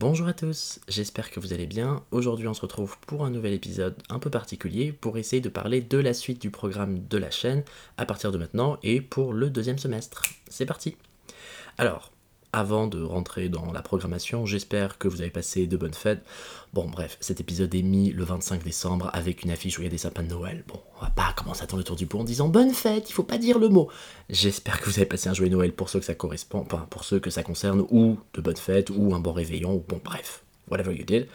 Bonjour à tous, j'espère que vous allez bien. Aujourd'hui on se retrouve pour un nouvel épisode un peu particulier pour essayer de parler de la suite du programme de la chaîne à partir de maintenant et pour le deuxième semestre. C'est parti Alors, avant de rentrer dans la programmation, j'espère que vous avez passé de bonnes fêtes. Bon, bref, cet épisode est mis le 25 décembre avec une affiche où il y a des sapins de Noël. Bon, on va pas commencer à tourner autour du pot en disant bonne fête, il faut pas dire le mot. J'espère que vous avez passé un joyeux Noël pour ceux que ça correspond, enfin pour ceux que ça concerne, ou de bonnes fêtes, ou un bon réveillon, ou bon, bref, whatever you did.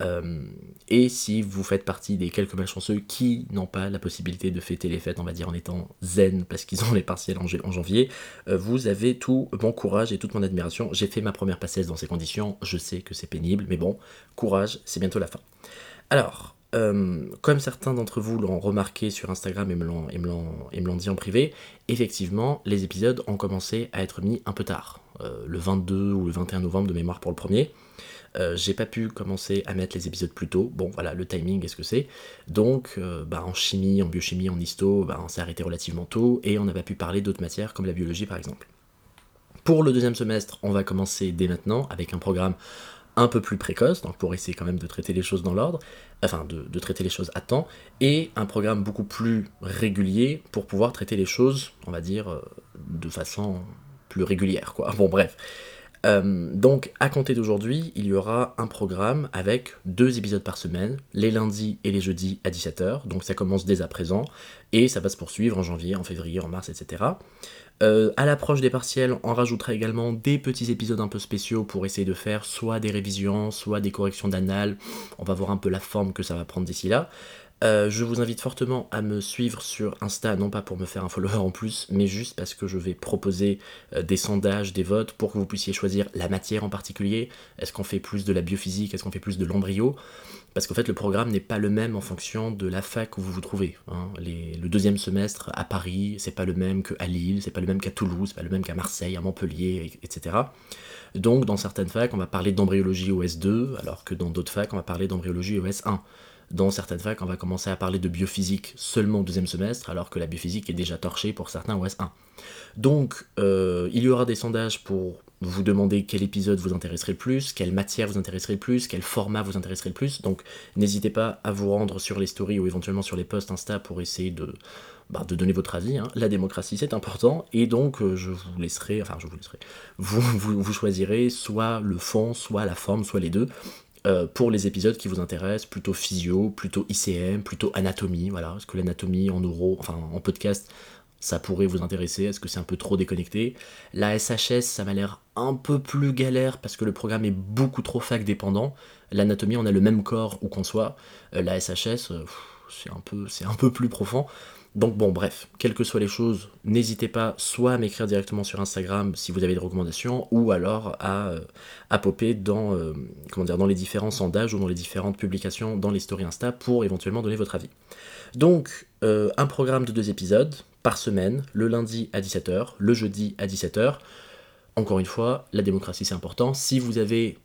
Euh, et si vous faites partie des quelques malchanceux qui n'ont pas la possibilité de fêter les fêtes, on va dire en étant zen parce qu'ils ont les partiels en, janvier, euh, vous avez tout mon courage et toute mon admiration. J'ai fait ma première passesse dans ces conditions, je sais que c'est pénible, mais bon, courage, c'est bientôt la fin. Alors, euh, comme certains d'entre vous l'ont remarqué sur Instagram et me l'ont dit en privé, effectivement, les épisodes ont commencé à être mis un peu tard. le 22 ou le 21 novembre de mémoire pour le premier. Euh, j'ai pas pu commencer à mettre les épisodes plus tôt. Bon, voilà, le timing, est-ce que c'est? Donc, euh, bah, en chimie, en biochimie, en histo, bah, on s'est arrêté relativement tôt et on n'a pas pu parler d'autres matières comme la biologie par exemple. Pour le deuxième semestre, on va commencer dès maintenant avec un programme un peu plus précoce, donc pour essayer quand même de traiter les choses dans l'ordre, enfin de, traiter les choses à temps, et un programme beaucoup plus régulier pour pouvoir traiter les choses, on va dire, euh, de façon plus régulière, quoi. Bon, bref. Euh, donc, à compter d'aujourd'hui, il y aura un programme avec deux épisodes par semaine, les lundis et les jeudis à 17h. Donc, ça commence dès à présent et ça va se poursuivre en janvier, en février, en mars, etc. Euh, à l'approche des partiels, on rajoutera également des petits épisodes un peu spéciaux pour essayer de faire soit des révisions, soit des corrections d'annales. On va voir un peu la forme que ça va prendre d'ici là. Euh, je vous invite fortement à me suivre sur Insta, non pas pour me faire un follower en plus, mais juste parce que je vais proposer euh, des sondages, des votes pour que vous puissiez choisir la matière en particulier. Est-ce qu'on fait plus de la biophysique? Est-ce qu'on fait plus de l'embryo? Parce qu'en fait, le programme n'est pas le même en fonction de la fac où vous vous trouvez. Hein. le deuxième semestre à Paris, c'est pas le même qu'à Lille, c'est pas le même qu'à Toulouse, c'est pas le même qu'à Marseille, à Montpellier, etc. Donc, dans certaines facs, on va parler d'embryologie au S2, alors que dans d'autres facs, on va parler d'embryologie au S1. Dans certaines facs, on va commencer à parler de biophysique seulement au deuxième semestre, alors que la biophysique est déjà torchée pour certains au S1. Donc, euh, il y aura des sondages pour vous demander quel épisode vous intéresserait le plus, quelle matière vous intéresserait le plus, quel format vous intéresserait le plus. Donc, n'hésitez pas à vous rendre sur les stories ou éventuellement sur les posts Insta pour essayer de, bah, donner votre avis. Hein. La démocratie, c'est important, et donc euh, je vous laisserai, enfin, je vous laisserai, vous, vous choisirez soit le fond, soit la forme, soit les deux. Euh, pour les épisodes qui vous intéressent, plutôt physio, plutôt ICM, plutôt anatomie, voilà, est-ce que l'anatomie en euro, enfin en podcast, ça pourrait vous intéresser, est-ce que c'est un peu trop déconnecté? La SHS, ça m'a l'air un peu plus galère parce que le programme est beaucoup trop fac dépendant. L'anatomie, on a le même corps où qu'on soit. Euh, la SHS, euh, c'est un peu plus profond. Donc bon, bref, quelles que soient les choses, n'hésitez pas soit à m'écrire directement sur Instagram si vous avez des recommandations, ou alors à, euh, popper dans, euh, dans les différents sondages ou dans les différentes publications dans les Insta pour éventuellement donner votre avis. Donc, euh, un programme de deux épisodes par semaine, le lundi à 17h, le jeudi à 17h. Encore une fois, la démocratie c'est important. Si vous avez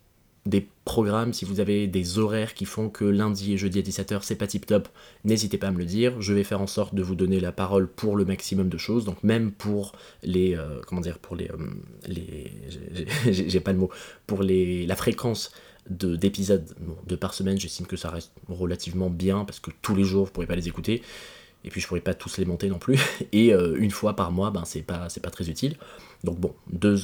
des programmes, si vous avez des horaires qui font que lundi et jeudi à 17h c'est pas tip top, n'hésitez pas à me le dire. Je vais faire en sorte de vous donner la parole pour le maximum de choses, donc même pour les. Euh, comment dire Pour les. Euh, les J'ai pas de mots. Pour les, la fréquence d'épisodes de, par semaine, j'estime que ça reste relativement bien parce que tous les jours vous pourrez pas les écouter et puis je pourrais pas tous les monter non plus, et euh, une fois par mois, ben c'est pas, très utile. Donc bon, deux,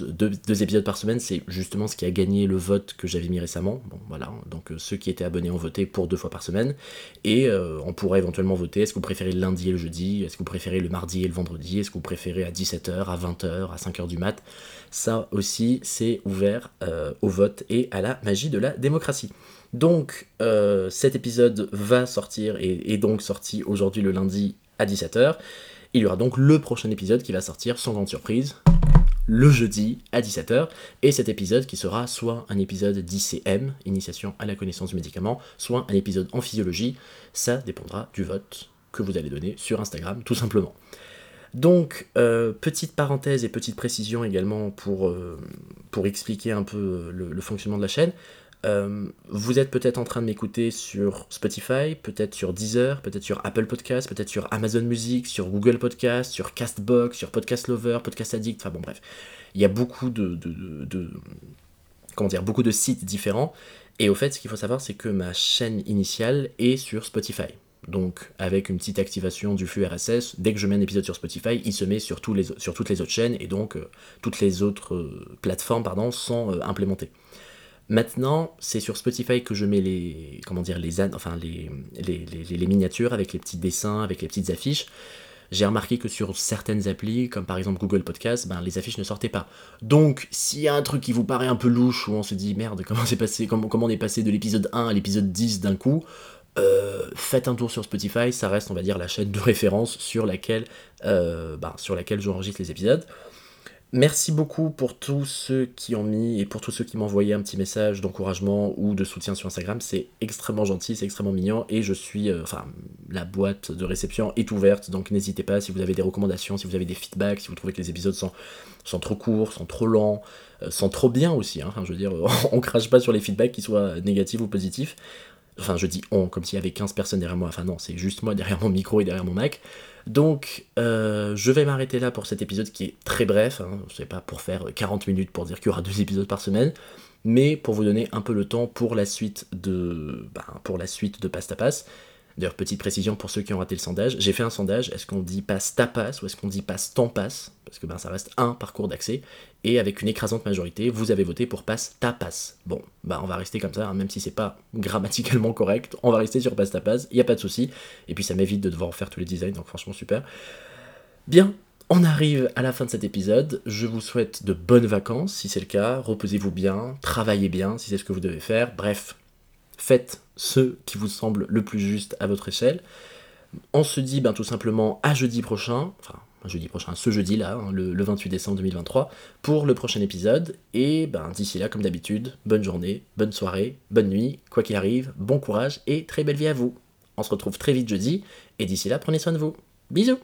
épisodes par semaine, c'est justement ce qui a gagné le vote que j'avais mis récemment. Bon voilà, donc euh, ceux qui étaient abonnés ont voté pour deux fois par semaine, et euh, on pourrait éventuellement voter, est-ce que vous préférez le lundi et le jeudi, est-ce que vous préférez le mardi et le vendredi, est-ce que vous préférez à 17h, à 20h, à 5h du mat? Ça aussi, c'est ouvert au vote et à la magie de la démocratie. Donc euh, cet épisode va sortir et est donc sorti aujourd'hui le lundi à 17h. Il y aura donc le prochain épisode qui va sortir sans grande surprise le jeudi à 17h, et cet épisode qui sera soit un épisode d'ICM, initiation à la connaissance du médicament, soit un épisode en physiologie, ça dépendra du vote que vous allez donner sur Instagram, tout simplement. Donc, euh, petite parenthèse et petite précision également pour, euh, pour expliquer un peu le, fonctionnement de la chaîne. Euh, vous êtes peut-être en train de m'écouter sur Spotify, peut-être sur Deezer, peut-être sur Apple Podcast, peut-être sur Amazon Music, sur Google Podcast, sur Castbox, sur Podcast Lover, Podcast Addict, enfin bon bref. Il y a beaucoup de, comment dire, beaucoup de sites différents. Et au fait, ce qu'il faut savoir, c'est que ma chaîne initiale est sur Spotify. Donc, avec une petite activation du flux RSS, dès que je mets un épisode sur Spotify, il se met sur, tous les, sur toutes les autres chaînes et donc euh, toutes les autres euh, plateformes pardon, sont implémentées. Maintenant, c'est sur Spotify que je mets les, comment dire, les, enfin, les, les, les, miniatures avec les petits dessins, avec les petites affiches. J'ai remarqué que sur certaines applis, comme par exemple Google Podcast, ben, les affiches ne sortaient pas. Donc, s'il y a un truc qui vous paraît un peu louche, où on se dit merde, comment, passé, comment, on est passé de l'épisode 1 à l'épisode 10 d'un coup, euh, faites un tour sur Spotify, ça reste, on va dire, la chaîne de référence sur laquelle, euh, bah, sur laquelle j'enregistre les épisodes. Merci beaucoup pour tous ceux qui ont mis et pour tous ceux qui m'ont envoyé un petit message d'encouragement ou de soutien sur Instagram. C'est extrêmement gentil, c'est extrêmement mignon et je suis. Euh, enfin, la boîte de réception est ouverte donc n'hésitez pas si vous avez des recommandations, si vous avez des feedbacks, si vous trouvez que les épisodes sont, trop courts, sont trop lents, sont trop bien aussi. Hein. je veux dire, on crache pas sur les feedbacks qui soient négatifs ou positifs. Enfin, je dis on, comme s'il y avait 15 personnes derrière moi. Enfin, non, c'est juste moi derrière mon micro et derrière mon Mac. Donc, euh, je vais m'arrêter là pour cet épisode qui est très bref. Hein. Je sais pas pour faire 40 minutes pour dire qu'il y aura deux épisodes par semaine, mais pour vous donner un peu le temps pour la suite de, ben, pour la suite de Passe Passe. D'ailleurs, petite précision pour ceux qui ont raté le sondage, j'ai fait un sondage, est-ce qu'on dit passe tapas ou est-ce qu'on dit passe temps passe? Parce que ben, ça reste un parcours d'accès, et avec une écrasante majorité, vous avez voté pour passe tapas. Bon, bah on va rester comme ça, hein, même si c'est pas grammaticalement correct, on va rester sur passe tapas, il n'y a pas de souci, et puis ça m'évite de devoir faire tous les designs, donc franchement super. Bien, on arrive à la fin de cet épisode. Je vous souhaite de bonnes vacances si c'est le cas. Reposez-vous bien, travaillez bien si c'est ce que vous devez faire. Bref, faites ce qui vous semble le plus juste à votre échelle. On se dit ben, tout simplement à jeudi prochain, enfin jeudi prochain, ce jeudi là, hein, le, 28 décembre 2023, pour le prochain épisode. Et ben, d'ici là, comme d'habitude, bonne journée, bonne soirée, bonne nuit, quoi qu'il arrive, bon courage et très belle vie à vous. On se retrouve très vite jeudi, et d'ici là, prenez soin de vous. Bisous